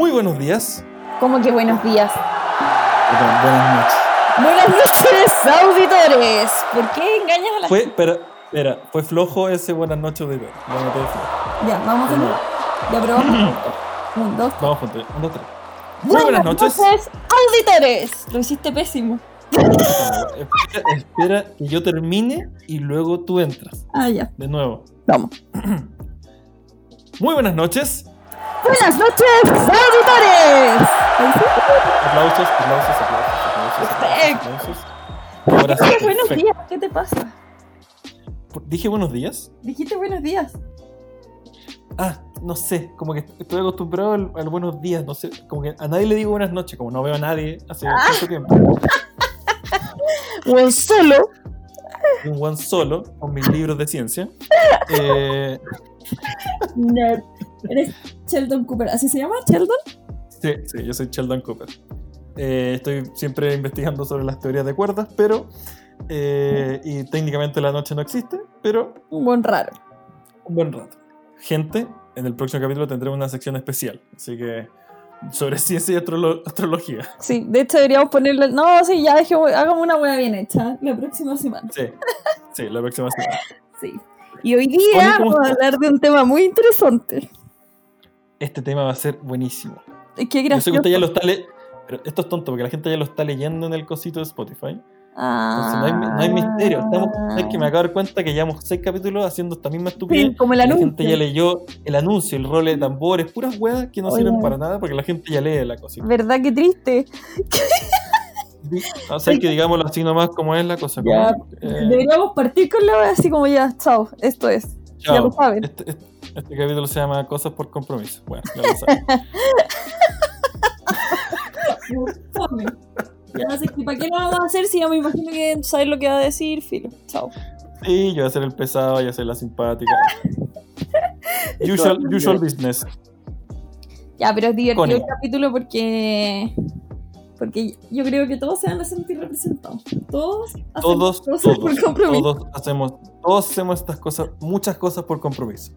Muy buenos días. ¿Cómo que buenos días? Perdón, buenas noches. Buenas noches, auditores. ¿Por qué engañas a la Fue, pero, espera, fue flojo ese buenas noches de ver. Ya, vamos de nuevo. Ya, pero vamos juntos. Un, dos, tres. Vamos juntos. Un, dos, tres. Muy buenas noches. auditores. Lo hiciste pésimo. Espera, espera que yo termine y luego tú entras. Ah, ya. De nuevo. Vamos. Muy buenas noches. Buenas noches, auditores. Aplausos, aplausos, aplausos, aplausos, Perfecto. aplausos. Ahora sí, Buenos perfecto. días, ¿qué te pasa? Dije buenos días. Dijiste buenos días. Ah, no sé, como que estoy acostumbrado al, al buenos días, no sé, como que a nadie le digo buenas noches, como no veo a nadie hace Ah. mucho tiempo. O solo. Un one solo con mis libros de ciencia. Eh, Nerd. Eres Sheldon Cooper. ¿Así se llama? ¿Sheldon? sí, sí, yo soy Sheldon Cooper. Eh, estoy siempre investigando sobre las teorías de cuerdas, pero. eh, y técnicamente la noche no existe, pero Un buen raro. un buen rato. Gente, en el próximo capítulo tendremos una sección especial, así que. sobre ciencia y astrolo- astrología. Sí, de hecho deberíamos ponerle. No, sí, ya dejemos, hagamos una hueá bien hecha la próxima semana. Sí, sí, la próxima semana. Sí. Y hoy día ¿cómo vamos a hablar de un tema muy interesante. Este tema va a ser buenísimo. Qué Yo sé que gracioso. usted ya lo está. Pero esto es tonto porque la gente ya lo está leyendo en el cosito de Spotify. Entonces no hay, no hay misterio. Estamos, es que me acabo de dar cuenta que llevamos seis capítulos haciendo esta misma estupidez. Sí, como el la anuncio. gente ya leyó el anuncio, el rol de tambores, puras weas que no Oye. sirven para nada porque la gente ya lee la cosita. ¿Verdad que triste? O sea, que digámoslo así nomás como es la cosa. como, Ya, eh, Deberíamos partir con la así como ya, chao, esto es. chao. ya lo saben. Este, este- este capítulo se llama Cosas por compromiso. Bueno, ya lo saben. No sé, ¿y ¿para qué lo vamos a hacer si ya me imagino que sabes lo que va a decir? Filo, chao. Sí, yo voy a ser el pesado, yo voy a ser la simpática. usual, usual business. Ya, pero es divertido Connie. el capítulo porque. Porque yo creo que todos se van a sentir representados. Todos hacen Todos, cosas todos, por compromiso. todos hacemos, todos hacemos estas cosas, muchas cosas por compromiso.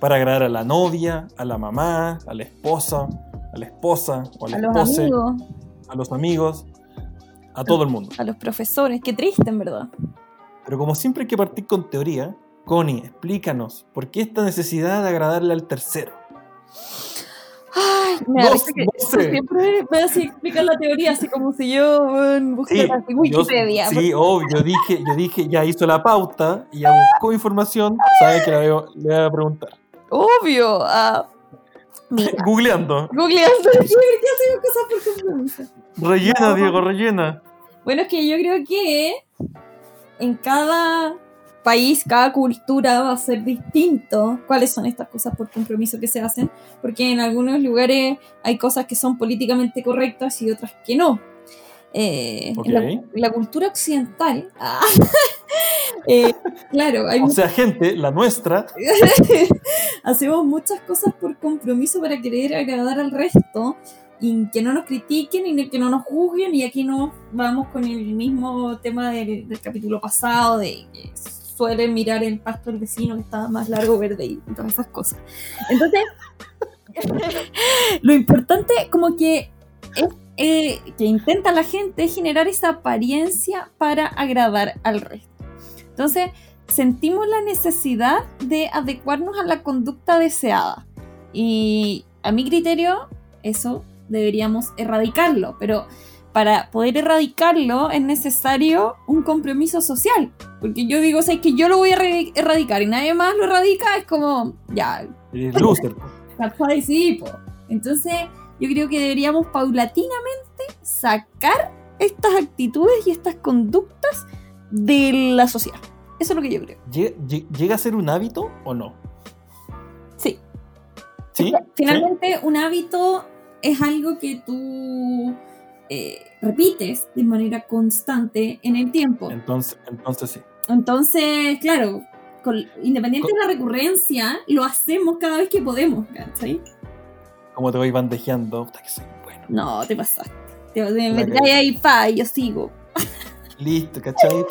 Para agradar a la novia, a la mamá, a la esposa, a la esposa o a la a los a los amigos, a todo el mundo. a los profesores. Qué triste, en verdad. Pero como siempre hay que partir con teoría, Connie, explícanos, ¿por qué esta necesidad de agradarle al tercero? Ay, me da que siempre me hace explicar la teoría así como si yo bueno, buscara así Wikipedia. yo, sí, obvio, yo dije, yo dije, ya hizo la pauta y ya buscó información, sabe que la veo- le voy a preguntar. Obvio. ah, mira, Googleando. googleando. ¿Qué, qué hacemos cosas por compromiso? Rellena, No. Diego, rellena. Bueno, es que yo creo que en cada país, cada cultura va a ser distinto cuáles son estas cosas por compromiso que se hacen, porque en algunos lugares hay cosas que son políticamente correctas y otras que no. Eh, Ok. en, la, cultura occidental, ah, eh, claro, hay O sea, gente, la nuestra, hacemos muchas cosas por compromiso para querer agradar al resto y que no nos critiquen y que no nos juzguen y aquí nos vamos con el mismo tema del, del capítulo pasado de que suelen mirar el pasto del vecino que está más largo verde y todas esas cosas entonces lo importante como que es eh, que intenta la gente es generar esa apariencia para agradar al resto entonces sentimos la necesidad de adecuarnos a la conducta deseada. Y a mi criterio, eso deberíamos erradicarlo, pero para poder erradicarlo es necesario un compromiso social. Porque yo digo, ¿sabes que yo lo voy a erradicar y nadie más lo erradica? Es como, ya, eres loser. ¿cachai? Sí, po. Entonces, yo creo que deberíamos paulatinamente sacar estas actitudes y estas conductas de la sociedad. Eso es lo que yo creo. ¿Llega, lle- llega a ser un hábito o no? Sí, ¿Sí? Finalmente, un hábito es algo que tú eh, repites de manera constante en el tiempo. Entonces, entonces sí. Entonces, claro, con- independiente Con- de la recurrencia, lo hacemos cada vez que podemos, ¿cachai? Como te voy bandejeando, puta que soy bueno. No, te pasaste. Te, me ahí pa y yo sigo. Listo, ¿cachai?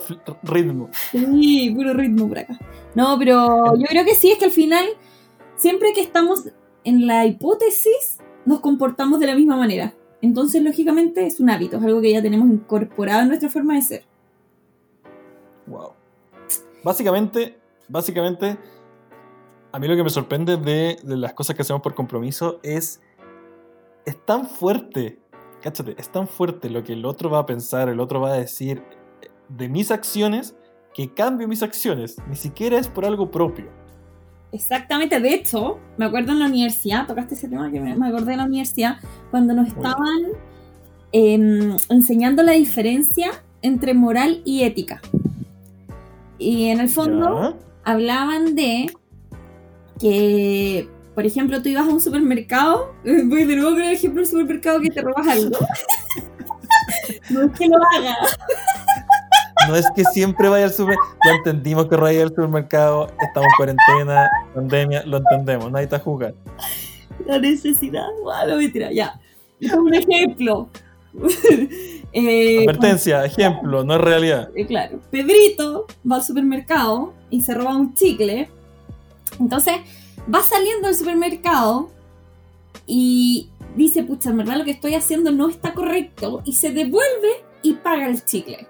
Ritmo. Sí, puro ritmo por acá. No, pero yo creo que sí, es que al final, siempre que estamos en la hipótesis nos comportamos de la misma manera. Entonces, lógicamente, es un hábito, es algo que ya tenemos incorporado en nuestra forma de ser. Wow. Básicamente, básicamente, a mí lo que me sorprende de, de las cosas que hacemos por compromiso es, es tan fuerte, cáchate, es tan fuerte lo que el otro va a pensar, el otro va a decir de mis acciones, que cambio mis acciones, ni siquiera es por algo propio. Exactamente, de hecho, me acuerdo en la universidad, tocaste ese tema que me, acordé de la universidad, cuando nos estaban em, enseñando la diferencia entre moral y ética. Y en el fondo hablaban de que, por ejemplo, tú ibas a un supermercado, voy de nuevo con el ejemplo del supermercado que te robas algo. no es que lo haga. No es que siempre vaya al supermercado. Ya entendimos que vaya al supermercado, estamos en cuarentena, pandemia, lo entendemos, nadie está jugando. La necesidad, bueno, mentira, ya. Un ejemplo. eh, Advertencia, ejemplo, no es realidad. Eh, claro. Pedrito va al supermercado y se roba un chicle. Entonces, va saliendo del supermercado y dice, pucha, en verdad lo que estoy haciendo no está correcto. Y se devuelve y paga el chicle.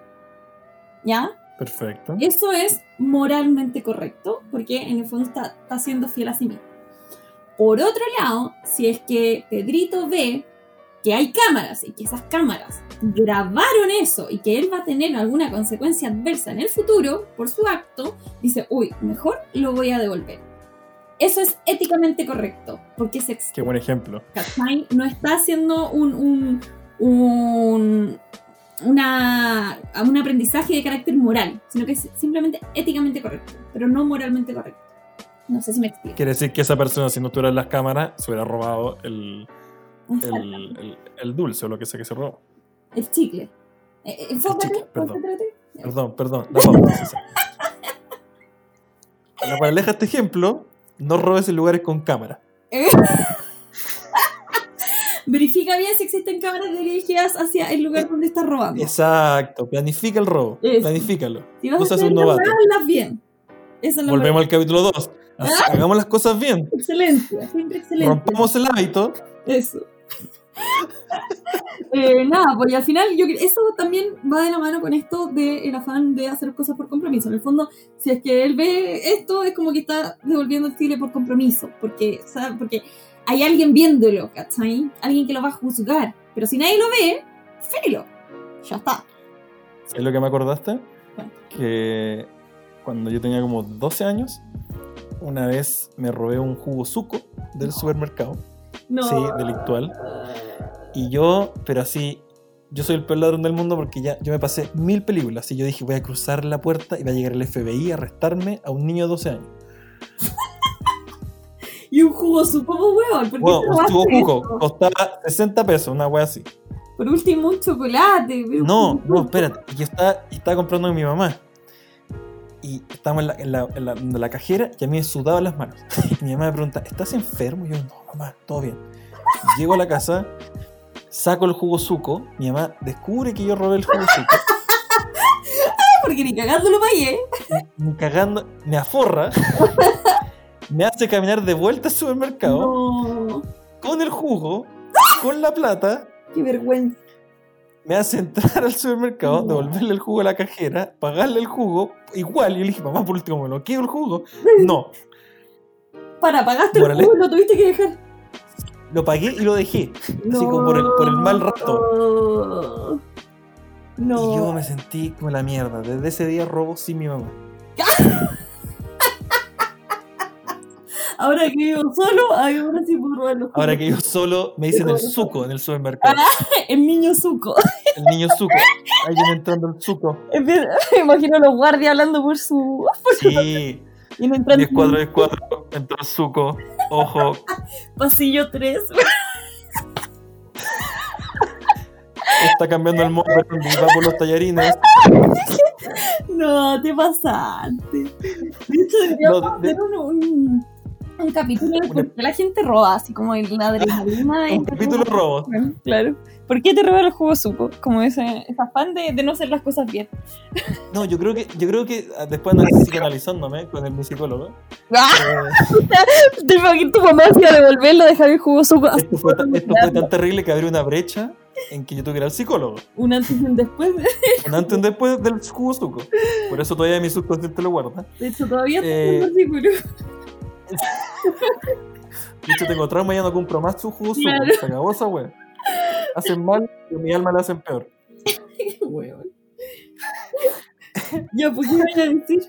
¿Ya? Perfecto. Eso es moralmente correcto, porque en el fondo está, está siendo fiel a sí mismo. Por otro lado, si es que Pedrito ve que hay cámaras y que esas cámaras grabaron eso y que él va a tener alguna consecuencia adversa en el futuro por su acto, dice, uy, mejor lo voy a devolver. Eso es éticamente correcto, porque es Qué buen ejemplo. No está haciendo un, un, un, una, un aprendizaje de carácter moral, sino que es simplemente éticamente correcto, pero no moralmente correcto. No sé si me explico. Quiere decir que esa persona, si no estuviera en las cámaras, se hubiera robado el, el, el, dulce o lo que sea que se robó. El chicle. Eh, eh perdón. perdón, perdón, perdón. La paraleja este ejemplo, no robes en lugares con cámara. verifica bien si existen cámaras dirigidas hacia el lugar donde estás robando. Exacto, planifica el robo. Planifícalo. Si vas no seas un novato. bien. Volvemos al capítulo 2. ¿Ah? Hagamos las cosas bien. Excelente, siempre excelente. Rompamos el hábito. Eso. Eh, nada, pues al final yo eso también va de la mano con esto del afán de hacer cosas por compromiso. En el fondo, si es que él ve esto, es como que está devolviendo el chile por compromiso. Porque, ¿sabes? Porque hay alguien viéndolo, ¿cachai? Alguien que lo va a juzgar. Pero si nadie lo ve, filo. Ya está. ¿Es lo que me acordaste? Que cuando yo tenía como 12 años, una vez me robé un jugo suco del supermercado. No. Sí, delictual. Y yo, pero así, yo soy el peor ladrón del mundo porque ya yo me pasé mil películas y yo dije voy a cruzar la puerta y va a llegar el FBI a arrestarme a un niño de 12 años. y un jugo supo huevón. Bueno, un jugo costaba 60 pesos, una wea así. Por último, un chocolate. No, no, espérate. Yo estaba, estaba comprando con mi mamá. Y estábamos en la, en, la, en, la, cajera y a mí me sudaban las manos. Y mi mamá me pregunta, ¿estás enfermo? Y yo, no, mamá, todo bien. Llego a la casa, saco el jugo suco. Mi mamá descubre que yo robé el jugo suco. Porque ni cagando lo pagué. Ni cagando, me aforra me hace caminar de vuelta al supermercado con el jugo, con la plata. Qué vergüenza. Me hace entrar al supermercado, devolverle el jugo a la cajera, pagarle el jugo, igual. Y yo le dije, mamá, por último, ¿me lo quiero el jugo? No. Para, pagaste el jugo y lo tuviste que dejar. Lo pagué y lo dejé. Así como por el, por el mal rato. No. Y yo me sentí como la mierda. Desde ese día robo sin mi mamá. Ahora que vivo solo, ahora sí puedo robar los Ahora que vivo solo, me dicen el suco en el supermercado. Ah, el niño suco. El niño suco. Ahí viene entrando el suco. Me imagino a los guardias hablando por su. sí. Y no entrando. 10 4, 10 4, entró el suco. Ojo. Pasillo 3. Está cambiando el móvil va por los tallarines. No, te pasaste. De hecho, deberíamos hacer un un capítulo de por qué la gente roba, así como en la adrenalina. un capítulo robo. Claro. ¿Por qué te roban los juegos supo? Como ese, ese afán de, de, no hacer las cosas bien. No, yo creo que, yo creo que ah, después de psicoanalizándome con el, mi psicólogo. ¡Ah! Eh, te que tu mamá se iba a devolverlo, dejar el jugo supo. Esto, fue, esto fue tan terrible que abrió una brecha en que yo tuviera al psicólogo. Un antes y un después. un antes y un después del jugo suco. Por eso todavía mi subconsciente lo guarda. De hecho, todavía eh, tengo el De hecho, tengo trauma y ya no compro más su jugo suco. Se acabó esa wea. Hacen mal y mi alma le hacen peor. ya, pues, ¿qué voy a decir?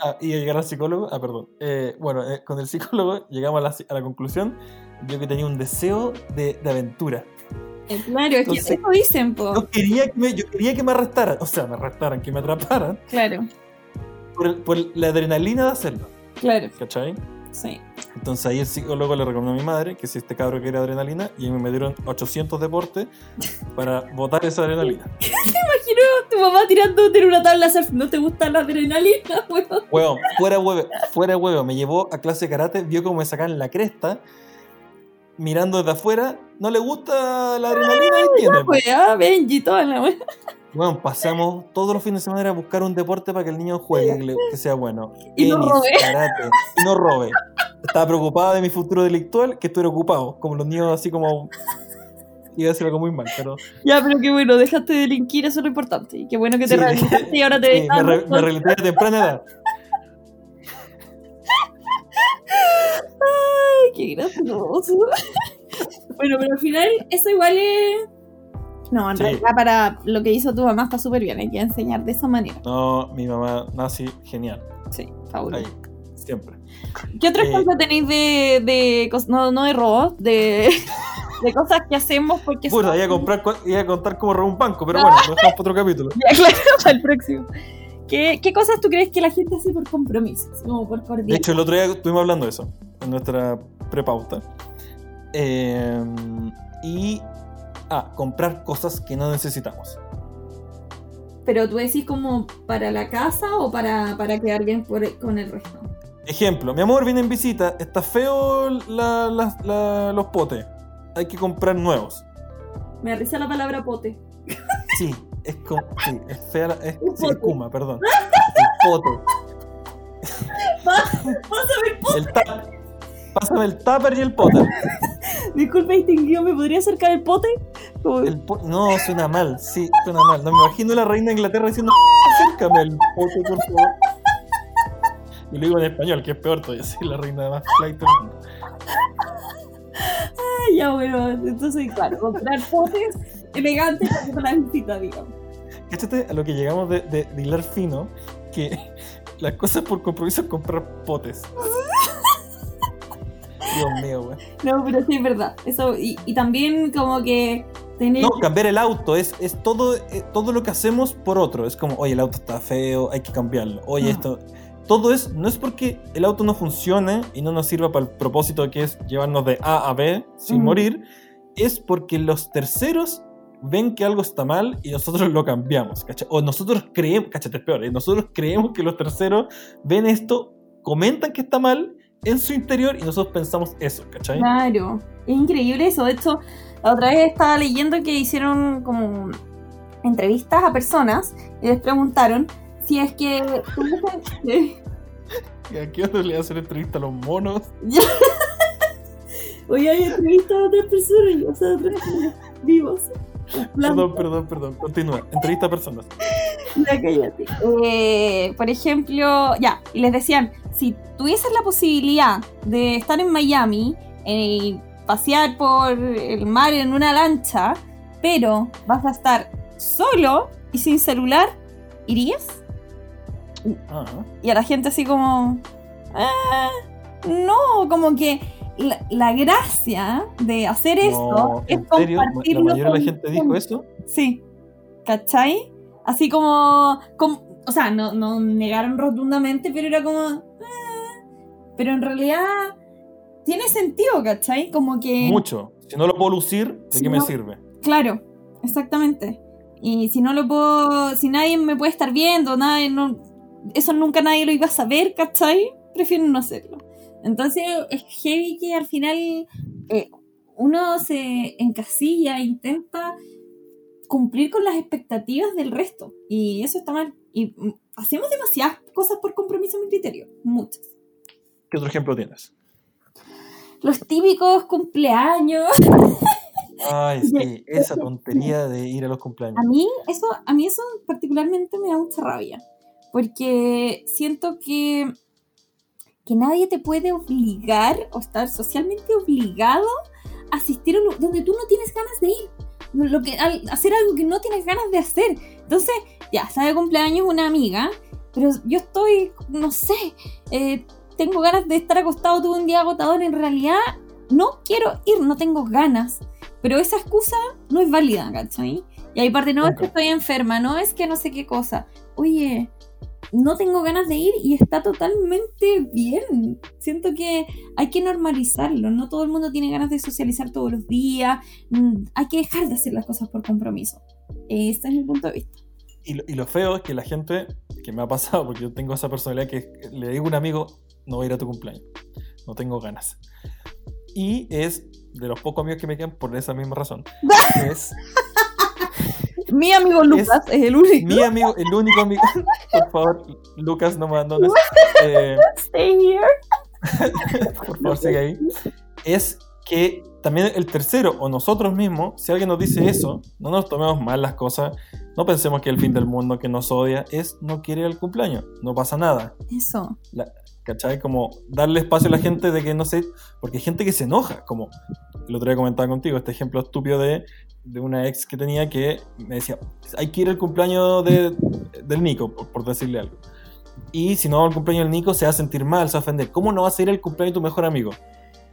Ah, y llegar al psicólogo, ah, perdón. Eh, bueno, eh, con el psicólogo llegamos a la, a la, conclusión yo que tenía un deseo de, de aventura. Eh, claro, es que eso dicen, po. Yo quería, que me, yo quería que me arrestaran, o sea, me arrestaran, que me atraparan. Claro. Por, por la adrenalina de hacerlo. Claro. ¿Cachai? Sí. Entonces ahí el psicólogo le recomendó a mi madre que si este cabro quería adrenalina y me dieron 800 deportes para botar esa adrenalina. ¿Te imagino tu mamá tirando en una tabla surf? ¿No te gusta la adrenalina, weón? Weón, fuera huevo, fuera huevo. Me llevó a clase de karate, vio cómo me sacaban la cresta mirando desde afuera, no le gusta la adrenalina ah, Benji, toda la Bueno, pasamos todos los fines de semana a buscar un deporte para que el niño juegue, que sea bueno. Y no robe. Karate, y no robe. Estaba preocupada de mi futuro delictual, que estuviera ocupado. Como los niños así como... Iba a decir algo muy mal, pero... Ya, pero qué bueno, dejaste de delinquir, eso es lo importante. Y qué bueno que te sí, rehabilitaste y ahora te... Sí, me, re, me rehabilité a temprana edad. Ay, qué gracioso. bueno, pero al final eso igual es... No, en sí. realidad para lo que hizo tu mamá está súper bien, hay que enseñar de esa manera. No, mi mamá nazi, genial. Sí, fabuloso. Ahí, siempre. ¿Qué otras eh, cosas tenéis de, de, no, no de robos, de, de cosas que hacemos porque... Bueno, iba a, comprar, iba a contar cómo robar un banco, pero bueno, lo dejamos para otro capítulo. Ya, claro, para el próximo. ¿Qué, ¿Qué, cosas tú crees que la gente hace por compromiso? Como por cordial? De hecho, el otro día estuvimos hablando de eso, en nuestra prepauta. Eh, y. Ah, comprar cosas que no necesitamos. Pero tú decís como para la casa o para, para quedar bien por, con el resto. Ejemplo, mi amor viene en visita, está feo la, la, la, los potes. Hay que comprar nuevos. Me risa la palabra pote. Sí, es como. Sí, es fea la. Es, sí, es Kuma, perdón. El pote. Pásame el pote. El tap, pásame el tupper y el pote. Disculpe, distinguido, ¿me podría acercar el pote? El po no, suena mal, sí, suena mal. No me imagino la reina de Inglaterra diciendo, acércame el pote, por favor. Y lo digo en español, que es peor todavía, sí, la reina de más flight del mundo. Ah, ya bueno, entonces, claro, comprar potes elegantes para la visita, digamos. Cáchate a lo que llegamos de, de, de hilar fino, que las cosas por compromiso es comprar potes. Dios mío, güey. No, pero sí es verdad. Eso, y, y también como que tener... No, cambiar el auto es, es todo, eh, todo lo que hacemos por otro. Es como, oye, el auto está feo, hay que cambiarlo. Oye, Ah. esto... Todo es, no es porque el auto no funcione y no nos sirva para el propósito que es llevarnos de A a B sin morir, es porque los terceros ven que algo está mal y nosotros lo cambiamos, ¿cachai? O nosotros creemos, cachate, es peor, ¿eh? nosotros creemos que los terceros ven esto, comentan que está mal en su interior y nosotros pensamos eso, ¿cachai? Claro, es increíble eso. De hecho, la otra vez estaba leyendo que hicieron como entrevistas a personas y les preguntaron si es que ¿Y a qué le hacen entrevista a los monos? Oye, hay entrevistas a otras personas, o sea, a otras personas vivos. Perdón, perdón, perdón. Continúa. Entrevista a personas. Ya cállate. Eh, por ejemplo, ya, y les decían, si tuvieses la posibilidad de estar en Miami y pasear por el mar en una lancha, pero vas a estar solo y sin celular, ¿irías? Ah, Y a la gente así como, "Ah, no, como que la, la gracia de hacer esto no, es ¿en serio? ¿La compartirlo mayoría de la gente dijo eso? Sí, ¿cachai? Así como, como- o sea, no, no negaron rotundamente, pero era como, "Ah", pero en realidad tiene sentido, ¿cachai? Como que, Mucho. Si no lo puedo lucir, ¿de Si qué me sirve? claro, exactamente. Y si no lo puedo, si nadie me puede estar viendo, nadie, no, eso nunca nadie lo iba a saber, ¿cachai? Prefiero no hacerlo. Entonces es heavy que al final eh, uno se encasilla e intenta cumplir con las expectativas del resto. Y eso está mal. Y mm, hacemos demasiadas cosas por compromiso en mi criterio. Muchas. ¿Qué otro ejemplo tienes? Los típicos cumpleaños. Ay, sí, esa tontería de ir a los cumpleaños. A mí eso, a mí eso particularmente me da mucha rabia. Porque siento que, que nadie te puede obligar o estar socialmente obligado a asistir a un, donde tú no tienes ganas de ir. Lo que, hacer algo que no tienes ganas de hacer. Entonces, ya, está de cumpleaños una amiga, pero yo estoy, no sé, eh, tengo ganas de estar acostado todo un día agotador. En realidad, no quiero ir, no tengo ganas. Pero esa excusa no es válida, ¿cachai? Y hay parte, no es que estoy enferma, no es que no sé qué cosa. Oye, no tengo ganas de ir y está totalmente bien. Siento que hay que normalizarlo. No todo el mundo tiene ganas de socializar todos los días. Mm, hay que dejar de hacer las cosas por compromiso. Este es mi punto de vista. Y lo, y lo feo es que la gente, que me ha pasado, porque yo tengo esa personalidad que le digo a un amigo, no voy a ir a tu cumpleaños. No tengo ganas. Y es de los pocos amigos que me quedan por esa misma razón. es, mi amigo Lucas es, el único. Mi amigo, el único amigo. por favor, Lucas, no me abandones. Eh, Stay here. por favor, sigue ahí. Es que también el tercero o nosotros mismos, si alguien nos dice eso, no nos tomemos mal las cosas, no pensemos que el fin del mundo que nos odia es no quiere el cumpleaños, no pasa nada. Eso. ¿Cachai? Como darle espacio a la gente de que no sé, porque hay gente que se enoja, como el otro día comentaba contigo, este ejemplo estúpido de, de una ex que tenía que me decía, hay que ir al cumpleaños de, del Nico, por, decirle algo. Y si no va al cumpleaños del Nico, se va a sentir mal, se va a ofender. ¿Cómo no vas a ir al cumpleaños de tu mejor amigo?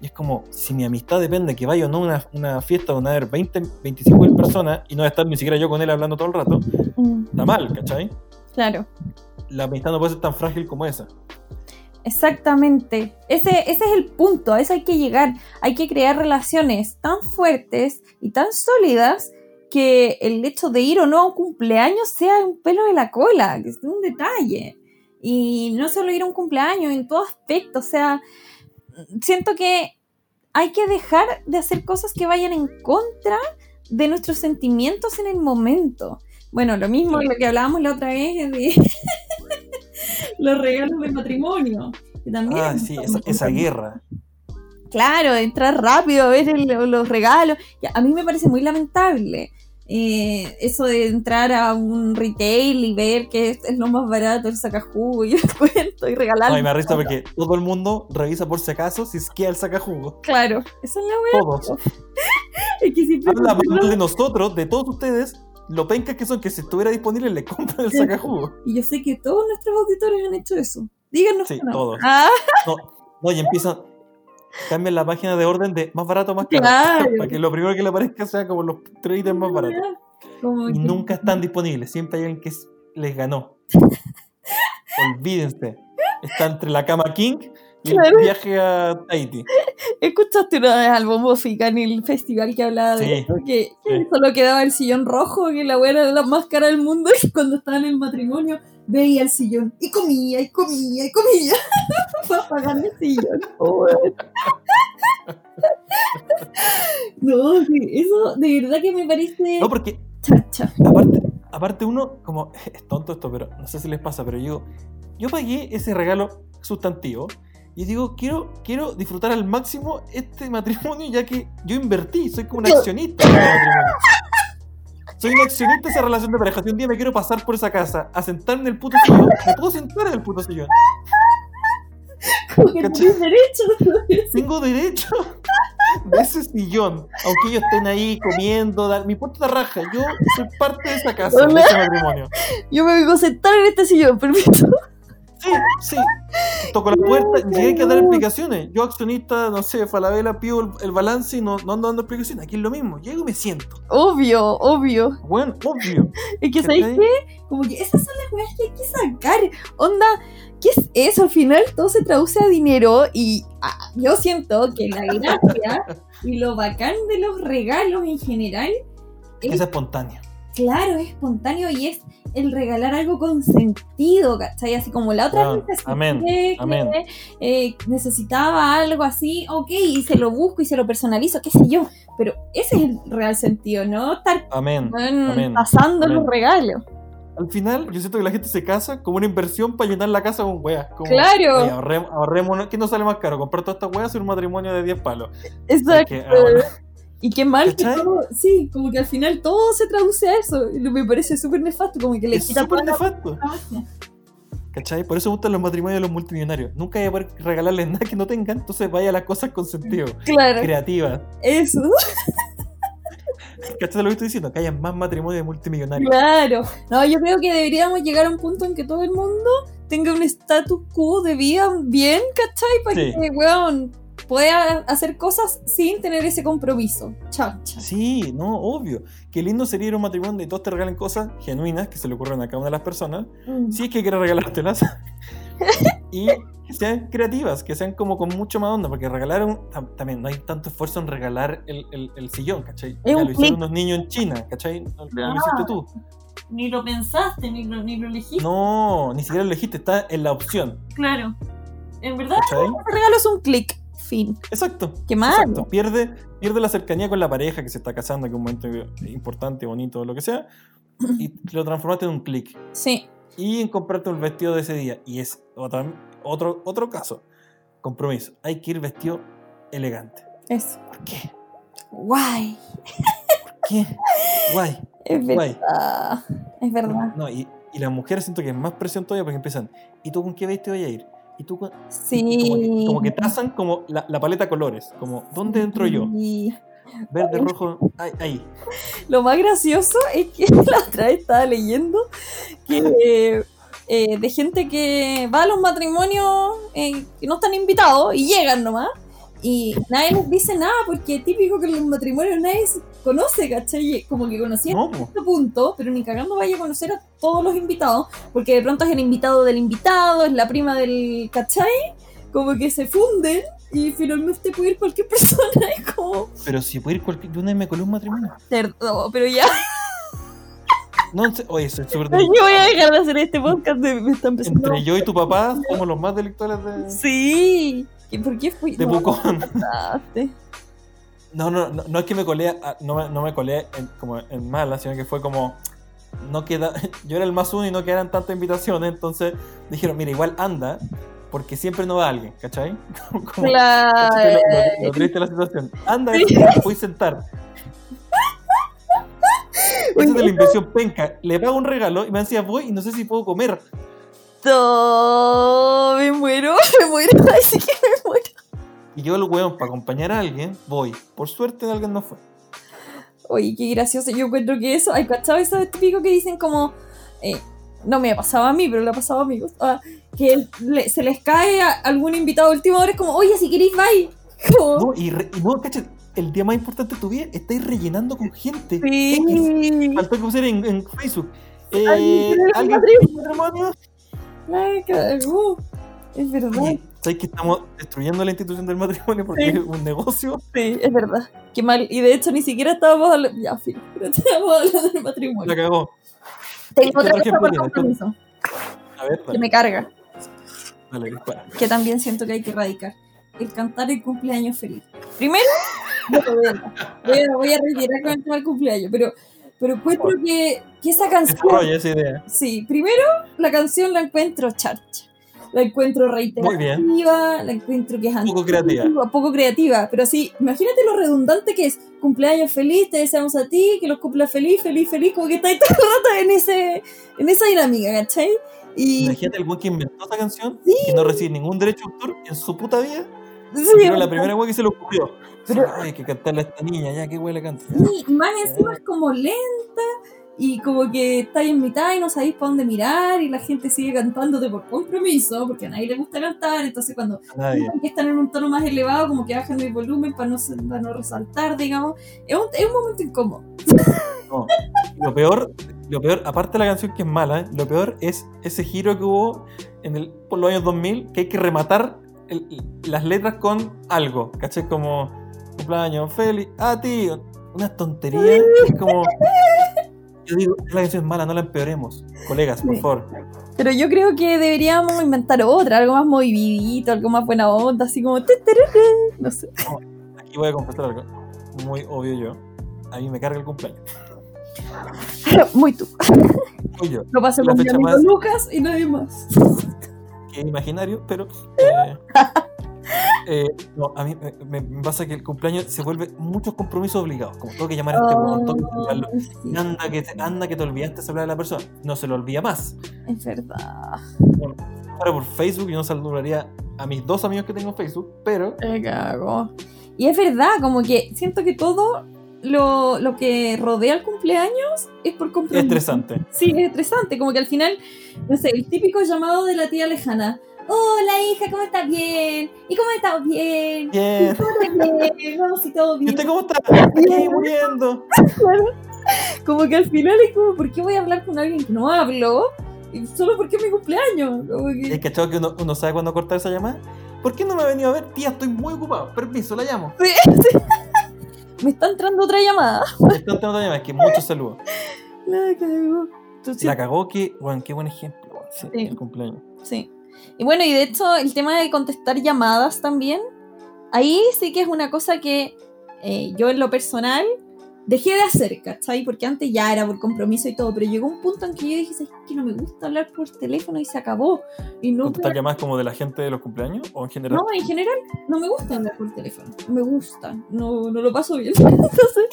Y es como, si mi amistad depende que vaya o no a una, una, fiesta donde va a haber 20, 25 mil personas y no va a estar ni siquiera yo con él hablando todo el rato, mm. está mal, ¿cachai? Claro. La amistad no puede ser tan frágil como esa. Exactamente. Ese, ese es el punto, a eso hay que llegar. Hay que crear relaciones tan fuertes y tan sólidas que el hecho de ir o no a un cumpleaños sea un pelo de la cola, que sea un detalle. Y no solo ir a un cumpleaños, en todo aspecto. O sea, siento que hay que dejar de hacer cosas que vayan en contra de nuestros sentimientos en el momento. Bueno, lo mismo lo que hablábamos la otra vez de los regalos de matrimonio. también ah, sí, esa, guerra. Claro, entrar rápido a ver los regalos. A mí me parece muy lamentable. Eh, eso de entrar a un retail y ver que es, lo más barato, el sacajugo y el cuento y regalar. Ay, me arriesga porque todo el mundo revisa por si acaso si es que el sacajugo. Claro, eso es la verdad. Todos. es que siempre Habla de nosotros, de todos ustedes, lo penca que son que si estuviera disponible le compran el sacajugo. Y yo sé que todos nuestros auditores han hecho eso. Díganos. Sí, todos. Ah. No, y empiezan. Cambian la página de orden de más barato más caro. Para que lo primero que le aparezca sea como los tres más baratos. Y nunca están disponibles. Siempre hay alguien que les ganó. Olvídense. Está entre la cama King y el viaje a Tahiti. ¿Escuchaste una vez al Bombo en el festival que hablaba de eso? Que, solo quedaba el sillón rojo, que la abuela era la más cara del mundo y cuando estaba en el matrimonio veía el sillón y comía y comía y comía para pagar el sillón. no, sí, eso de verdad que me parece... No, porque... Chacha. Aparte, aparte uno, como, es tonto esto, pero no sé si les pasa, pero yo, yo pagué ese regalo sustantivo y digo, quiero, quiero disfrutar al máximo este matrimonio ya que yo invertí, soy como un accionista en matrimonio. Soy un accionista de esa relación de pareja. Si un día me quiero pasar por esa casa a sentarme en el puto sillón, me puedo sentar en el puto sillón. Tienes derecho. Tengo derecho de ese sillón. Aunque ellos estén ahí comiendo, mi puta raja. Yo soy parte de esa casa, de ese matrimonio. Yo me vengo a sentar en este sillón, permiso. Sí, sí. Toco la puerta, hay que dar explicaciones. Yo, accionista, no sé, Falabella, pido el, balance y no, no, ando dando explicaciones. Aquí es lo mismo. Llego y me siento. Obvio, obvio. Bueno, obvio. Es que, ¿sabéis qué? Como que esas son las weas que hay que sacar. Onda, ¿qué es eso? Al final todo se traduce a dinero y ah, yo siento que la gracia y lo bacán de los regalos en general es, es espontáneo claro, es espontáneo y es el regalar algo con sentido, ¿cachai? Así como la otra Claro, vez amén, que, amén. eh, necesitaba algo así, ok, y se lo busco y se lo personalizo, qué sé yo. Pero ese es el real sentido, ¿no? Estar Amén. pasando los regalos. Al final, yo siento que la gente se casa como una inversión para llenar la casa con weas. Como, Claro. oye, ahorrem- ahorremos, ¿qué nos sale más caro? Comprar todas estas weas y un matrimonio de 10 palos. Exacto. Que, ah, bueno, Y qué mal que todo, sí, como que al final todo se traduce a eso. Me parece súper nefasto, como que le es quita súper nefasto. ¿Cachai? Por eso me gustan los matrimonios de los multimillonarios. Nunca voy a poder regalarles nada que no tengan, entonces vaya las cosas con sentido. Claro, Creativas. eso, ¿Cachai lo que estoy diciendo? Que haya más matrimonios de multimillonarios. claro. No, yo creo que deberíamos llegar a un punto en que todo el mundo tenga un status quo de vida bien, ¿cachai? Para Sí. que, weón, pueda hacer cosas sin tener ese compromiso. Chao, chao. Sí, no, obvio. Qué lindo sería ir a un matrimonio donde todos te regalen cosas genuinas que se le ocurren a cada una de las personas. Mm. Si es que quieres regalártelas. y que sean creativas, que sean como con mucho más onda, porque regalar un- tam- también no hay tanto esfuerzo en regalar el, el- el sillón, ¿cachai? Es Ya un lo hicieron unos niños en China, ¿cachai? No lo Ah. hiciste tú. Ni lo pensaste, ni lo, ni lo elegiste. No, ni siquiera lo elegiste, está en la opción, Claro. En verdad, el regalo es un clic. Fin. Exacto. Qué malo. Exacto. Pierde, pierde la cercanía con la pareja que se está casando, que es un momento importante, bonito, lo que sea, y lo transformaste en un clic. Sí. Y en comprarte un vestido de ese día. Y es otra- otro, otro caso. Compromiso. Hay que ir vestido elegante. Eso. ¿Por qué? Guay. ¿Por qué? Guay. Es Guay. verdad. Es verdad. No, y, y las mujeres siento que es más presión todavía porque empiezan. ¿Y tú con qué vestido voy a ir? ¿Y tú? Sí. Como que, como que trazan como la, la paleta de colores. Como, ¿dónde entro yo? Sí. Verde, rojo. Ahí. ahí. Lo más gracioso es que la otra vez estaba leyendo que eh, de gente que va a los matrimonios eh, que no están invitados y llegan nomás. Y nadie les dice nada porque es típico que en los matrimonios nadie conoce, ¿cachai? Como que conocían No, po. este punto, pero ni cagando vaya a conocer a todos los invitados, porque de pronto es el invitado del invitado, es la prima del ¿cachai? Como que se funden y finalmente puede ir cualquier persona, es como, Pero si puedo ir cualquier. Vez me colé un matrimonio. perdón, pero ya, No, en oye, soy súper yo voy a dejar de hacer este podcast, de- me está empezando. Entre yo y tu papá somos los más delictuales de, Sí, ¿y por qué fui? de no, Pucón. No, no, no, no es que me colé, a- no, me- no me colé en, como en mala, sino que fue como, no queda, yo era el más uno y no quedaran tantas invitaciones, entonces dijeron, mira, igual anda, porque siempre no va alguien, ¿cachai? Como- Claro. ¿cachai? Lo, lo- lo triste de la situación. Anda, Sí. te puedes sentar. Esa es de la inversión penca. Le pago un regalo y me decía, voy y no sé si puedo comer. No, me muero, me muero, ay, sí que me muero. Y yo, el weón, para acompañar a alguien, voy. Por suerte, alguien no fue. Oye, qué gracioso. Yo encuentro que eso, hay cachado eso es típico que dicen como, eh, no me ha pasado a mí, pero le ha pasado a amigos, ah, que le- se les cae a algún invitado a última hora, es como, oye, si queréis, bye. Como, No, y, re- y no, cacha, el día más importante de tu vida estáis rellenando con gente. X. sí. Faltó que pusiera en, en Facebook. Eh, ¿Alguien matrimonio. Ay, cagó. Es verdad. Oye, ¿sabes que estamos destruyendo la institución del matrimonio porque Sí. es un negocio? Sí, es verdad. Qué mal. Y de hecho ni siquiera estábamos hablando. Ya, fin. Pero estábamos hablando del La matrimonio. cagó. Tengo ¿Qué otra cosa por compromiso. A ver, Que dale, me carga. dale, dispara. Que también siento que hay que erradicar. El cantar el cumpleaños feliz. Primero, no, voy, a, voy, a, voy a retirar con el tema del cumpleaños. Pero, pero encuentro que, que esa canción. Desarrolla esa idea. Sí, primero la canción la encuentro charcha. La encuentro reiterativa, la encuentro que es Poco creativa. antigua, poco creativa, pero sí, imagínate lo redundante que es cumpleaños feliz, te deseamos a ti, que los cumpla feliz, feliz, feliz, como que está ahí todo el rato en, ese, en esa dinámica, ¿cachai? Y Imagínate el weón que inventó esa canción Sí. que no recibe ningún derecho de autor en su puta vida. sí, pero la primera weón que se le ocurrió. Pero- Ay, hay que cantarle a esta niña, ya, qué weón le canta. sí, más encima es como lenta y como que estáis en mitad y no sabéis para dónde mirar y la gente sigue cantándote por compromiso, porque a nadie le gusta cantar, entonces cuando están en un tono más elevado, como que bajan el volumen para no, para no resaltar, digamos. Es un, es un momento incómodo. No. Lo peor, lo peor, aparte de la canción que es mala, ¿eh? lo peor es ese giro que hubo en el, por los años 2000, que hay que rematar el- las letras con algo, ¿cachai? Como cumpleaños feliz, a ti, unas tonterías, que es como, Yo digo, la canción es mala, no la empeoremos. Colegas, por favor. Pero yo creo que deberíamos inventar otra, algo más movidito, algo más buena onda, así como. No sé. aquí voy a confesar algo. Muy obvio yo. A mí me carga el cumpleaños. Muy tú. Muy yo. Lo pasé con mi amigo Lucas y nadie más. Que imaginario, pero. Eh, eh, no, a mí me, pasa que el cumpleaños se vuelve muchos compromisos obligados. Como tengo que llamar a este weón, tengo que Anda que, te, anda que te olvidaste de hablar de la persona. No se lo olvida más. Es verdad. Bueno, ahora por Facebook yo no saludaría a mis dos amigos que tengo en Facebook, pero. Me cago. Y es verdad, como que siento que todo lo, lo, que rodea el cumpleaños es por compromiso. Es estresante. Sí, es estresante. Como que al final, no sé, el típico llamado de la tía lejana. Hola hija, ¿cómo estás? Bien. ¿Y cómo estás? Bien. Bien. ¿Cómo estás? Bien. Vamos y todo bien. ¿Y usted cómo está? Bien, muriendo. Como que al final es como, ¿por qué voy a hablar con alguien que no hablo? Solo porque es mi cumpleaños. Como que... Es cachado que uno, uno sabe cuándo cortar esa llamada. ¿Por qué no me ha venido a ver? Tía, estoy muy ocupado. Permiso, la llamo. Sí, sí. Me está entrando otra llamada. Me está entrando otra llamada, es que muchos saludos. La cagó. La cagó que, bueno, qué buen ejemplo. Sí, sí. El cumpleaños. Sí. Y bueno, y de hecho, el tema de contestar llamadas también, ahí sí que es una cosa que eh, yo en lo personal dejé de hacer, ¿cachai? Porque antes ya era por compromiso y todo, pero llegó un punto en que yo dije, es que no me gusta hablar por teléfono y se acabó. Y no ¿Contestar llamadas como de la gente de los cumpleaños o en general? No, en general no me gusta hablar por teléfono. No me gusta, no, no lo paso bien. entonces,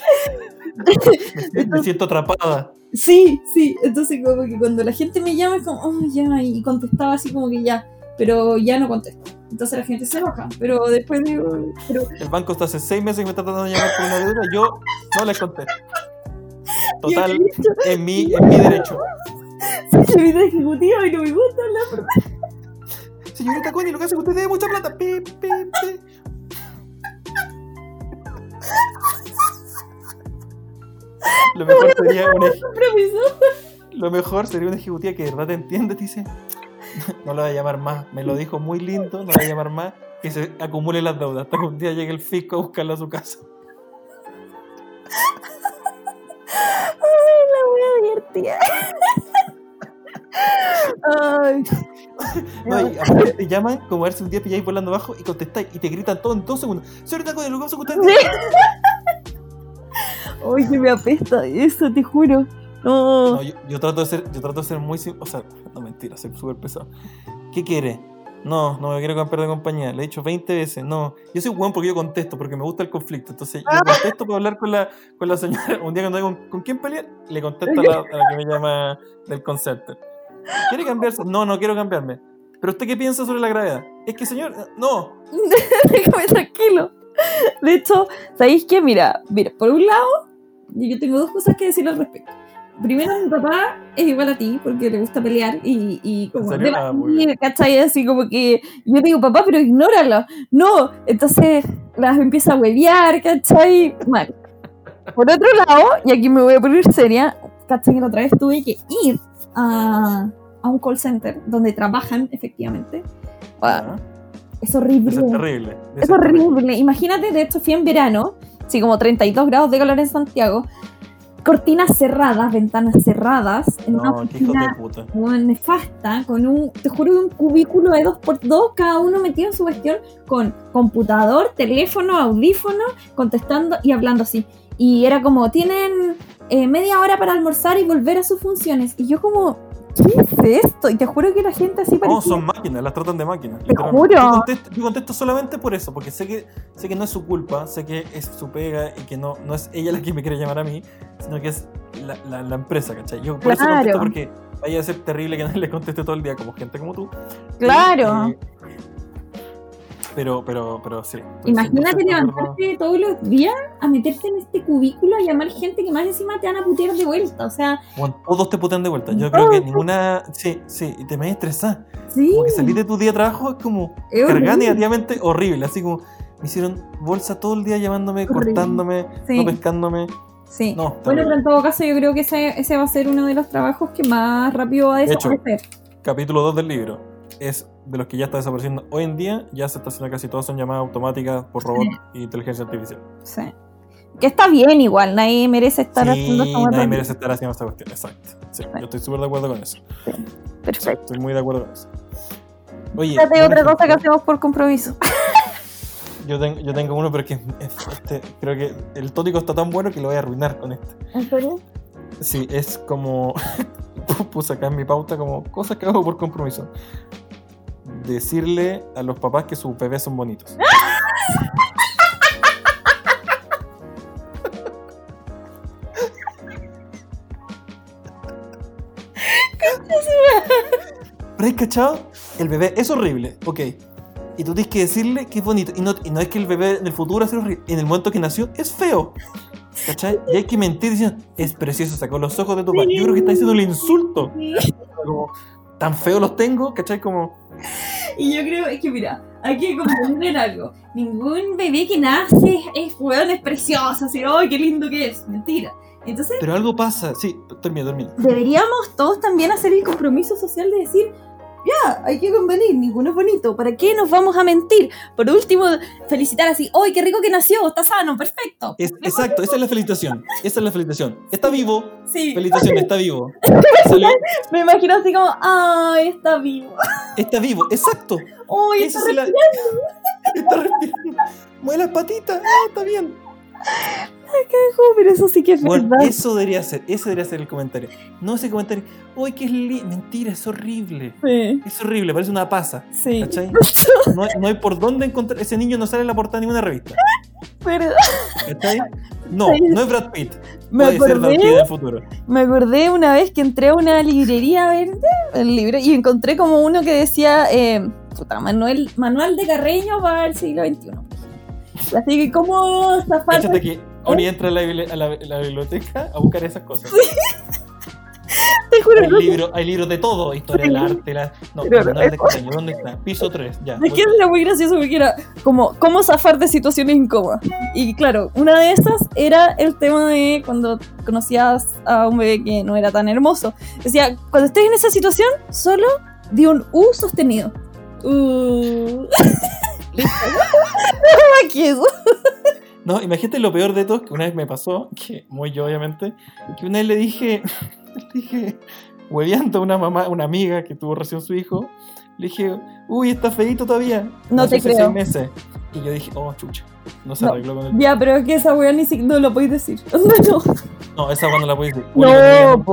me, siento atrapada. Sí, sí, entonces como que cuando la gente me llama es como, oh, ya, y contestaba así como que ya, pero ya no contesto. Entonces la gente se enoja, pero después digo... Pero... El banco está hace seis meses que me está tratando de llamar por una deuda, yo no le contesto. Total, en mi, en mi derecho. Señorita ejecutiva y no me gusta la verdad. Señorita Connie, lo que hace que usted debe mucha plata. Pi, pi, pi. Lo mejor sería una, lo mejor sería una ejecutiva que de verdad te entiende, te dice, no lo voy a llamar más, me lo dijo muy lindo, no lo voy a llamar más, que se acumule las deudas hasta que un día llegue el fisco a buscarlo a su casa. Ay, la voy a divertir. Ay. No, y te llaman como a ver si un día pilláis volando abajo y contestáis y te gritan todo en dos segundos. Señorita con que usted. Ay, que me apesta eso, te juro. No. yo, trato de ser, yo trato de ser muy o sea, no mentira, soy súper pesado. ¿Qué quiere? No, no me quiero cambiar de compañía. Le he dicho 20 veces, no. Yo soy bueno porque yo contesto, porque me gusta el conflicto. Entonces, yo contesto para hablar con la, con la señora. Un día cuando digo con, quién pelear, le contesto a la, que me llama del concepto. ¿Quiere cambiarse? No, no quiero cambiarme. ¿Pero usted qué piensa sobre la gravedad? Es que, señor, no. Déjame tranquilo. De hecho, ¿sabéis qué? Mira, mira, por un lado, yo tengo dos cosas que decir al respecto primero mi papá es igual a ti porque le gusta pelear y, y como la, ah, ¿cachai? Así como que yo digo, papá, pero ignóralo. No, entonces las empieza a huevear, ¿cachai? Mal. Por otro lado, y aquí me voy a poner seria, ¿cachai? Que la otra vez tuve que ir a, a un call center donde trabajan efectivamente. es horrible. es terrible. Es, horrible. Imagínate, de hecho fui en verano, sí, como 32 grados de calor en Santiago cortinas cerradas, ventanas cerradas, en una oficina nefasta, con un, te juro, un cubículo de dos por dos, cada uno metido en su cuestión, con computador, teléfono, audífono, contestando y hablando así. Y era como, tienen eh, media hora para almorzar y volver a sus funciones. Y yo como, ¿qué es esto? Y te juro que la gente así parece... No, son máquinas, las tratan de máquinas. Te juro. Yo contesto, solamente por eso, porque sé que, sé que no es su culpa, sé que es su pega y que no, no es ella la que me quiere llamar a mí, sino que es la, la, empresa, ¿cachai? Yo por eso contesto porque vaya a ser terrible que no le conteste todo el día como gente como tú. Claro. Pero, pero, pero sí. Imagínate levantarte todos los días a meterte en este cubículo a llamar gente que más encima te van a putear de vuelta. O sea. Bueno, todos te putean de vuelta. Yo creo que ninguna. Sí, sí, y te me estresar. Sí. Como que salir de tu día de trabajo es como cargar negativamente horrible. Así como me hicieron bolsa todo el día llamándome, cortándome, no pescándome. Sí. No, bueno, pero en todo caso, yo creo que ese, ese va a ser uno de los trabajos que más rápido va a desaparecer. capítulo 2 del libro es de los que ya está desapareciendo hoy en día, ya se está haciendo casi todas son llamadas automáticas por robot y inteligencia artificial. Sí. Que está bien igual, nadie merece estar sí, haciendo esta nadie merece estar haciendo esta cuestión, exacto. Sí, yo estoy súper de acuerdo con eso. Perfecto. Estoy muy de acuerdo con eso. Oye, Fíjate por otra cosa que hacemos por compromiso. yo, tengo, yo tengo uno, pero que es- este, creo que el tópico está tan bueno que lo voy a arruinar con este. ¿En serio? Sí, es como. Puse acá en mi pauta como cosas que hago por compromiso. Decirle a los papás que sus bebés son bonitos. Pero hay cachado, el bebé es horrible, ok. Y tú tienes que decirle que es bonito. Y no, y no es que el bebé en el futuro ser horrible. En el momento que nació, es feo. ¿Cachai? Y hay que mentir diciendo, es precioso, sacó los ojos de tu papá. Yo creo que está diciendo un insulto. Como, tan feos los tengo, ¿cachai? Como, Y yo creo es que, mira, hay que comprender algo. Ningún bebé que nace es, weón, es precioso, así, ¡ay, qué lindo que es! Mentira. Entonces, pero algo pasa. Sí, termina, termina. deberíamos todos también hacer el compromiso social de decir, ya, hay que convenir, ninguno es bonito, ¿para qué nos vamos a mentir? Por último, felicitar así, ¡ay, qué rico que nació! Está sano, perfecto. Es- exacto, esa es la felicitación. Esa es la felicitación. Está vivo. Sí, Felicitación, está vivo. Salió- me imagino así como, ¡ay, está vivo! está vivo, exacto. ¡ay, Esa está es la- Está respirando. Mueve las patitas. Ah, está bien. Pero eso sí que es Bueno, verdad. eso debería ser, ese debería ser el comentario. No ese comentario, uy, que es li-". Mentira, es horrible. Sí, Es horrible, parece una pasa. sí. ¿Cachai? No hay, no hay por dónde encontrar. Ese niño no sale en la portada de ninguna revista. Pero ¿Cachai? No, Sí. no es Brad Pitt. me Puede ser acordé, en el futuro. me acordé una vez que entré a una librería a ver el libro y encontré como uno que decía eh, puta, Manuel, Manual de Carreño para el siglo XXI. Así que, ¿cómo zafar? Fíjate que Ori entra a la, a la- a la biblioteca a buscar esas cosas. Te juro, Hay, no sé. libros, hay libros de todo, historia del arte, la... no, Pero- manual de Carreño, ¿dónde está? Piso 3, ya. Es que era muy gracioso porque era como cómo zafar de situaciones incómodas. Y claro, una de esas era el tema de cuando conocías a un bebé que no era tan hermoso. Decía, cuando estés en esa situación, solo di un U sostenido. Uh. No eso. Imagínate lo peor de todo, que una vez me pasó, que muy yo obviamente, que una vez le dije, le dije, hueveando a una mamá, una amiga que tuvo recién su hijo, le dije, uy, está feito todavía. No Nació te hace creo. seis meses. Y yo dije, oh, chucha, no se No. arregló con el... Ya, pero es que esa weá ni siquiera no lo podéis decir. No. No, esa cuando la puedes decir. No.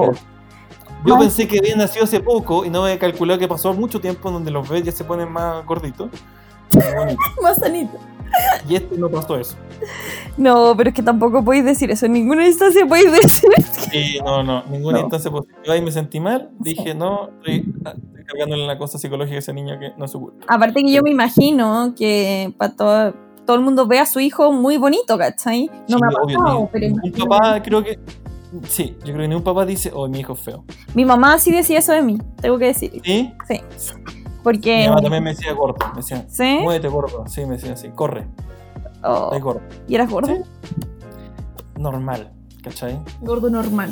Yo pensé que había nacido hace poco y no me calculado que pasó mucho tiempo en donde los bebés ya se ponen más gorditos. Bonito. Más sanito. Y este no pasó eso. No, pero es que tampoco podéis decir eso. En ninguna instancia podéis decir Sí, no, no, ninguna No. instancia positiva. Ahí me sentí mal, dije, no, estoy, cargándole la cosa psicológica a ese niño que no es su culpa. Aparte que yo me imagino que para todo, todo el mundo ve a su hijo muy bonito, ¿cachai? No Sí, me ha obvio, pasado, ni- pero ningún imagino- papá creo que... Sí, yo creo que ningún papá dice, oh, mi hijo es feo. Mi mamá sí decía eso de mí, tengo que decir. ¿Sí? Sí. Mi Porque... mamá también me decía gordo, me decía, ¿Sí? muévete gordo. Sí, me decía así, corre, Oh, gordo. ¿Y eras gordo? Sí. Normal, ¿cachai? Gordo normal.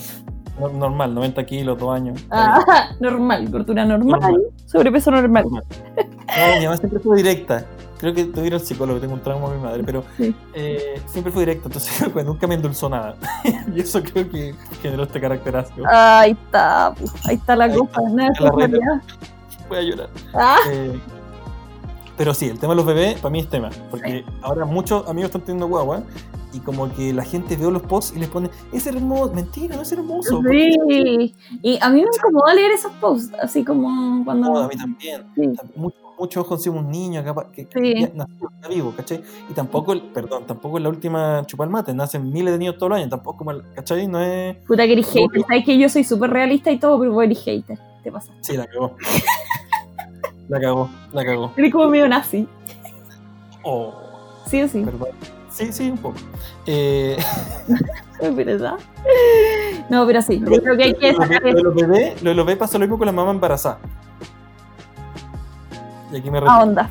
No- Normal, 90 kilos, 2 años. Ah, normal, gordura normal, Normal. sobrepeso normal. Normal. No, mi mamá siempre fue directa. Creo que tuve que ir al psicólogo, tengo un trauma con mi madre, pero Sí. eh, siempre fue directa, entonces pues, nunca me endulzó nada. y eso creo que generó este caracterazgo. Ahí está, ahí está la Ahí cosa, está, nada de Voy a llorar. Ah, Eh, pero sí, el tema de los bebés para mí es tema, porque ahora muchos amigos están teniendo guagua y como que la gente ve los posts y les pone, es hermoso, mentira, no es hermoso. sí. Y a mí me incomoda leer esos posts, así como cuando... No, a mí también. Sí. Muchos muchos conocimos un niño capaz, que, que Sí. nació, está vivo, ¿cachai? Y tampoco, perdón, tampoco es la última chupar mate, nacen miles de niños todos los años, tampoco, mal- ¿cachai? No es... Puta que eres hater. Sabes que yo soy súper realista y todo, pero vos eres hater. Te pasa. Sí, la cagó. la cagó, la cagó. Eres como medio nazi. Oh, Sí o sí. perdón. Sí, sí, un poco. Eh, verdad. No, pero sí. Yo creo que hay que sacar lo de los bebés, lo de los bebés pasa lo mismo con la mamá embarazada. Y aquí me a retiro. onda.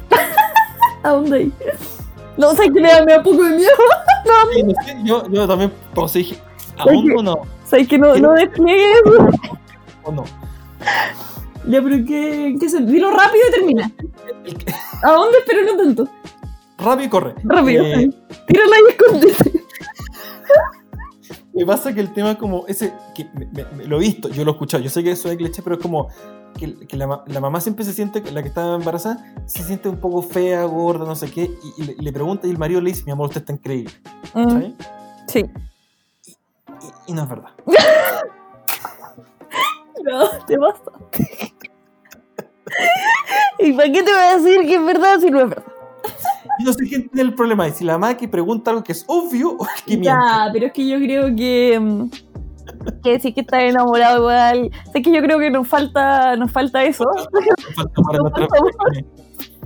¿A onda ahí? No sé que le da, me da poco de miedo. Sí, no sé, yo, yo también dije, ¿a Oye. dónde o no? Sabes que no, no despliegue eso. ¿O no? Ya, pero ¿qué, qué se- Dilo rápido y termina. ¿A dónde? Pero no tanto. rápido y corre. Rápido. Eh, Tírala y escóndete. Me pasa que el tema como ese, que lo he visto, yo lo he escuchado, yo sé que eso es cliché, pero es como que, la, mamá siempre se siente, la que está embarazada, se siente un poco fea, gorda, no sé qué, y, le, pregunta y el marido le dice, mi amor, usted está increíble. Mm. Sí. Y, no es verdad. no, te basta. ¿Y para qué te voy a decir que es verdad si no es verdad? Yo no sé quién tiene el problema. Si la que pregunta algo que es obvio o que miente. Ya, pero es que yo creo que. Mm, que sí que está enamorado igual. Es que yo creo que nos falta, nos falta eso.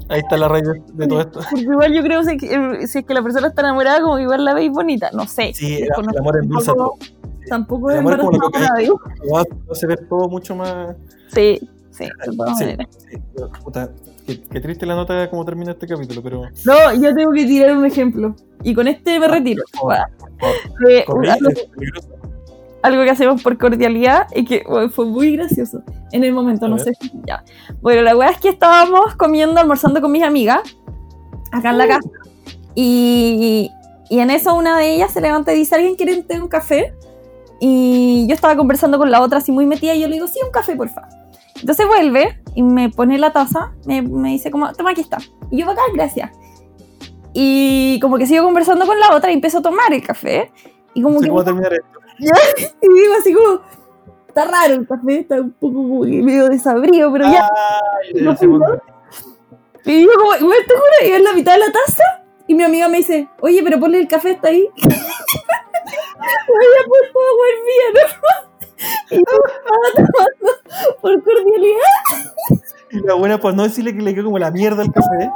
Ahí está la raíz de, todo esto. Porque igual yo creo que eh, si es que la persona está enamorada, como igual la veis bonita. No sé. Sí, el, amor endulza todo. Tampoco es amor como lo que va a hacer ver todo mucho más. Sí, sí. Sí, puta, Qué, triste la nota de cómo termina este capítulo, pero. No, yo tengo que tirar un ejemplo. Y con este me retiro. algo, que hacemos por cordialidad y que fue muy gracioso en el momento, no sé si ya. Bueno, la weá es que estábamos comiendo, almorzando con mis amigas, acá en la uh. casa. Y, y en eso una de ellas se levanta y dice: ¿Alguien quiere un café? Y yo estaba conversando con la otra así muy metida y yo le digo: Sí, un café, por favor. Entonces vuelve y me pone la taza, me, me dice como, toma, aquí está. Y yo, acá, gracias. Y como que sigo conversando con la otra y empiezo a tomar el café. Y como que... ¿Cómo terminar esto? y digo así como, está raro el café, está un poco medio desabrido, pero ya... y yo como, bueno, te juro, y en la mitad de la taza y mi amiga me dice, oye, pero ponle el café hasta ahí. oye, por favor, mía, ¿no? Y estaba tomando por cordialidad. Y la buena, pues no decirle que le quedó como la mierda el café.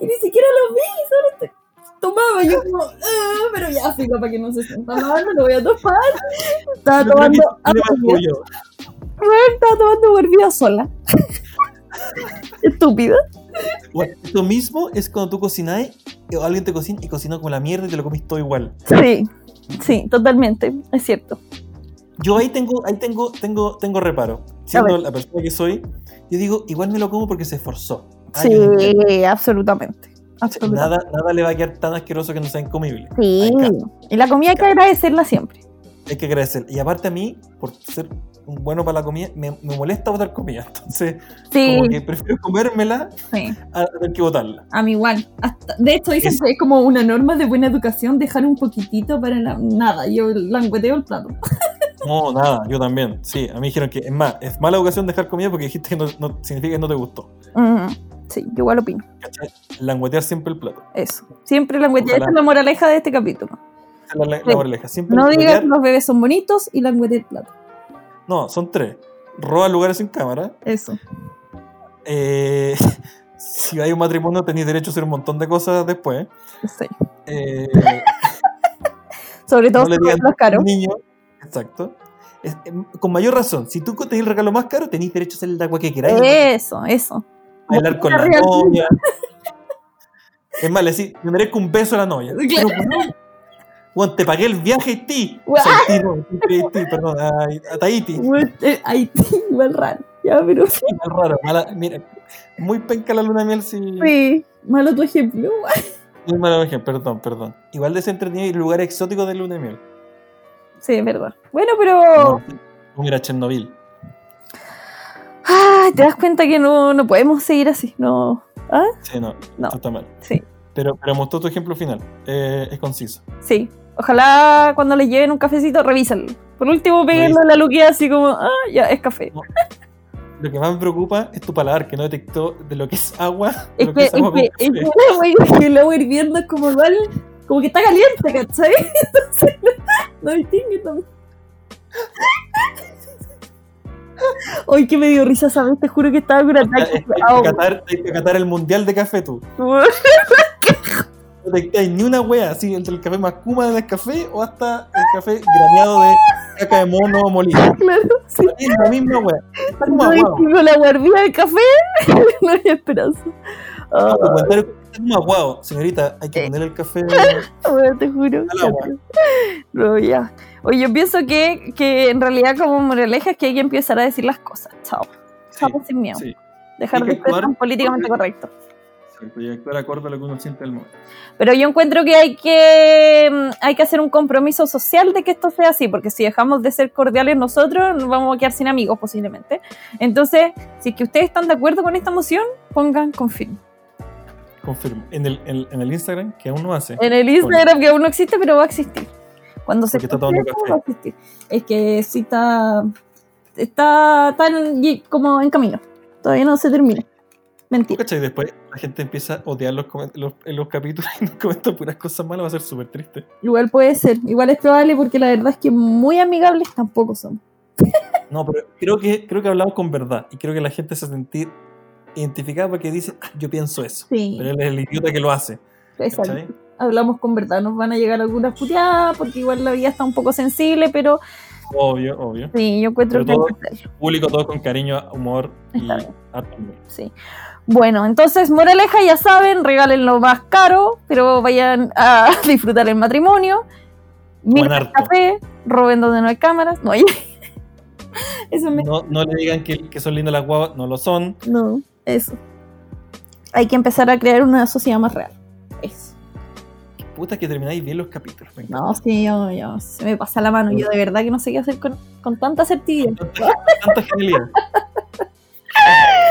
Y ni siquiera lo vi, solo tomaba. Yo como, ah, pero ya, fijo, para que no se sienta mal, me lo voy a tomar. Estaba tomando. Estaba tomando bebida sola. Estúpida. Bueno, esto mismo es cuando tú cocinas o alguien te cocina y cocina como la mierda y te lo comís todo igual. Sí, sí, totalmente, es cierto. Yo ahí tengo, ahí tengo, tengo, tengo reparo. Siendo la persona que soy, yo digo, igual me lo como porque se esforzó. sí, absolutamente. Nada, nada le va a quedar tan asqueroso que no sea incomible. Sí, y la comida hay que agradecerla siempre. Hay que agradecer. Y aparte a mí, por ser bueno para la comida, me, me molesta botar comida. Entonces, como que prefiero comérmela a tener que botarla. A mí igual. de hecho, dicen es, que es como una norma de buena educación dejar un poquitito para la, nada. Yo langueteo el plato. No, nada, yo también. Sí, a mí dijeron que es más, es mala educación dejar comida porque dijiste que no, significa que no te gustó. Sí, yo igual opino. ¿Cachai? Languetear siempre el plato. Eso. Siempre languetear. Esa es la moraleja de este capítulo. La, moraleja. Siempre no digas que los bebés son bonitos y languetear el plato. No, son tres. Roba lugares sin cámara. Eso. Eh, si hay un matrimonio tenéis derecho a hacer un montón de cosas después. Sí. Eh, Sobre todo si los caros. Niño, Exacto. Em, con mayor razón, si tú tenés el regalo más caro, tenéis derecho a hacer el agua que queráis. Eso, eso. Bailar con la novia. es más, le decís, me merezco un beso a la novia. Bueno, te pagué el viaje a Haití. O sea, Haití, no, Haití, perdón, a, Tahiti. Eh, Haití, igual raro. Ya, pero. Sí, igual raro. Mala, mira, muy penca la luna de miel, sí. Sí, malo tu ejemplo. Muy malo ejemplo, perdón, perdón. Igual desentretenido y lugar exótico de luna de miel. Sí, es verdad. Bueno, pero. No, a Chernobyl. Ah, te das cuenta que no, no podemos seguir así, ¿no? ¿Ah? Sí, no, no. está mal. Sí. Pero, pero mostró tu ejemplo final. Eh, es conciso. Sí. Ojalá cuando les lleven un cafecito, revísenlo. Por último, peguenlo en la luquilla así como, ah, ya, es café. Lo que más me preocupa es tu paladar, que no detectó de lo que es agua. Es que, es, que, es que, el agua hirviendo es como igual como que está caliente, ¿cachai? Entonces no, distingue también. Hoy que me dio risa, ¿sabes? Te juro que estaba con ataque. Hay, hay, que catar, el mundial de café tú. te ni una wea así entre el café más kuma del café o hasta el café graneado de caca de mono molido. Claro, sí. La misma wea. No distingo la guardía del café, no hay esperanza. Guau, señorita, hay que poner el café. bueno, te juro. No, ya. Oye, yo pienso que, que en realidad, como moraleja, es que hay que empezar a decir las cosas. Chao. Chao sin miedo. Dejar de ser tan políticamente correcto. Exacto, y actuar acorde a lo que uno siente el momento. Pero yo encuentro que hay que mm, hay que hacer un compromiso social de que esto sea así, porque si dejamos de ser cordiales nosotros, nos vamos a quedar sin amigos posiblemente. Entonces, si es que ustedes están de acuerdo con esta moción, pongan confirmo. Confirmo. En el, en, en el Instagram, que aún no hace. En el Instagram, que aún no existe, pero va a existir. Cuando se está café. va a existir. Es que sí está, está, está en- como en camino. Todavía no se termina. ¿Tú Mentira. cachai? Después la gente empieza a odiar los, los, los capítulos y nos comentan puras cosas malas, va a ser súper triste. Igual puede ser. Igual es probable porque la verdad es que muy amigables tampoco somos. No, pero creo que, creo que hablamos con verdad y creo que la gente se sentir identificada porque dice, "Ah, yo pienso eso. Sí. Pero él es el idiota que lo hace. Exacto. ¿cachai? Hablamos con verdad. Nos van a llegar algunas puteadas porque igual la vida está un poco sensible, pero Obvio, obvio. sí, yo encuentro Pero que todo-. Público todo con cariño, humor y Está bien. harto amor. Sí. Bueno, entonces, moraleja, ya saben, regalen lo más caro, pero vayan a disfrutar el matrimonio. Miren café, roben donde no hay cámaras. No hay. Eso me. No, no le digan que, que son lindas las guavas, no lo son. No, eso. Hay que empezar a crear una sociedad más real. Eso. Puta que termináis bien los capítulos. No, sí, yo, yo- se me pasa la mano. Yo de verdad que no sé qué hacer con, con tanta certidumbre. Tanta, tanta genialidad.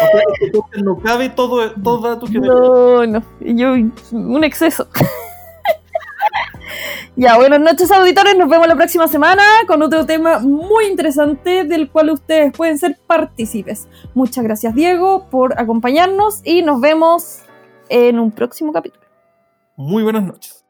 O sea, no cabe todo, toda tu genialidad. No, no, yo un exceso. ya, buenas noches auditores, nos vemos la próxima semana con otro tema muy interesante del cual ustedes pueden ser partícipes. Muchas gracias Diego por acompañarnos y nos vemos en un próximo capítulo. Muy buenas noches.